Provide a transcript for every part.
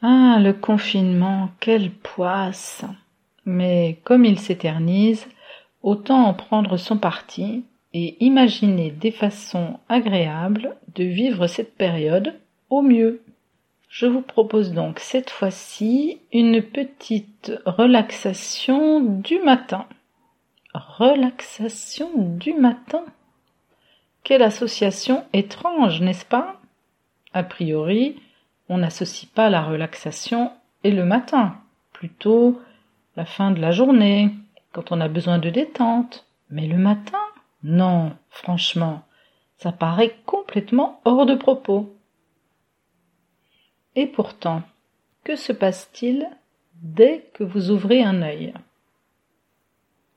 Ah, le confinement, quelle poisse Mais comme il s'éternise, autant en prendre son parti et imaginer des façons agréables de vivre cette période au mieux. Je vous propose donc cette fois-ci une petite relaxation du matin. Relaxation du matin Quelle association étrange, n'est-ce pas? A priori, on n'associe pas la relaxation et le matin, plutôt la fin de la journée, quand on a besoin de détente. Mais le matin Non, franchement, ça paraît complètement hors de propos. Et pourtant, que se passe-t-il dès que vous ouvrez un œil?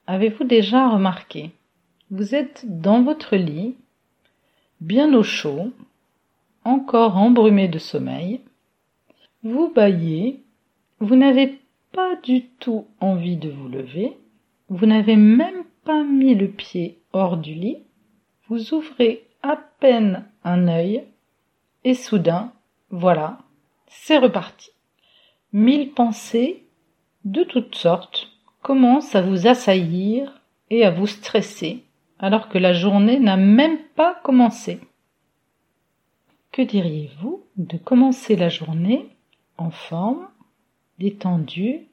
Avez-vous déjà remarqué? Vous êtes dans votre lit, bien au chaud, encore embrumé de sommeil, vous baillez, vous n'avez pas du tout envie de vous lever, vous n'avez même pas mis le pied hors du lit, vous ouvrez à peine un œil, et soudain, voilà, c'est reparti. Mille pensées de toutes sortes commencent à vous assaillir et à vous stresser alors que la journée n'a même pas commencé. Que diriez-vous de commencer la journée en forme, détendu,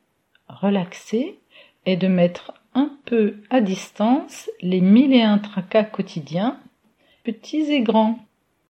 relaxé et de mettre un peu à distance les mille et un tracas quotidiens, petits et grands?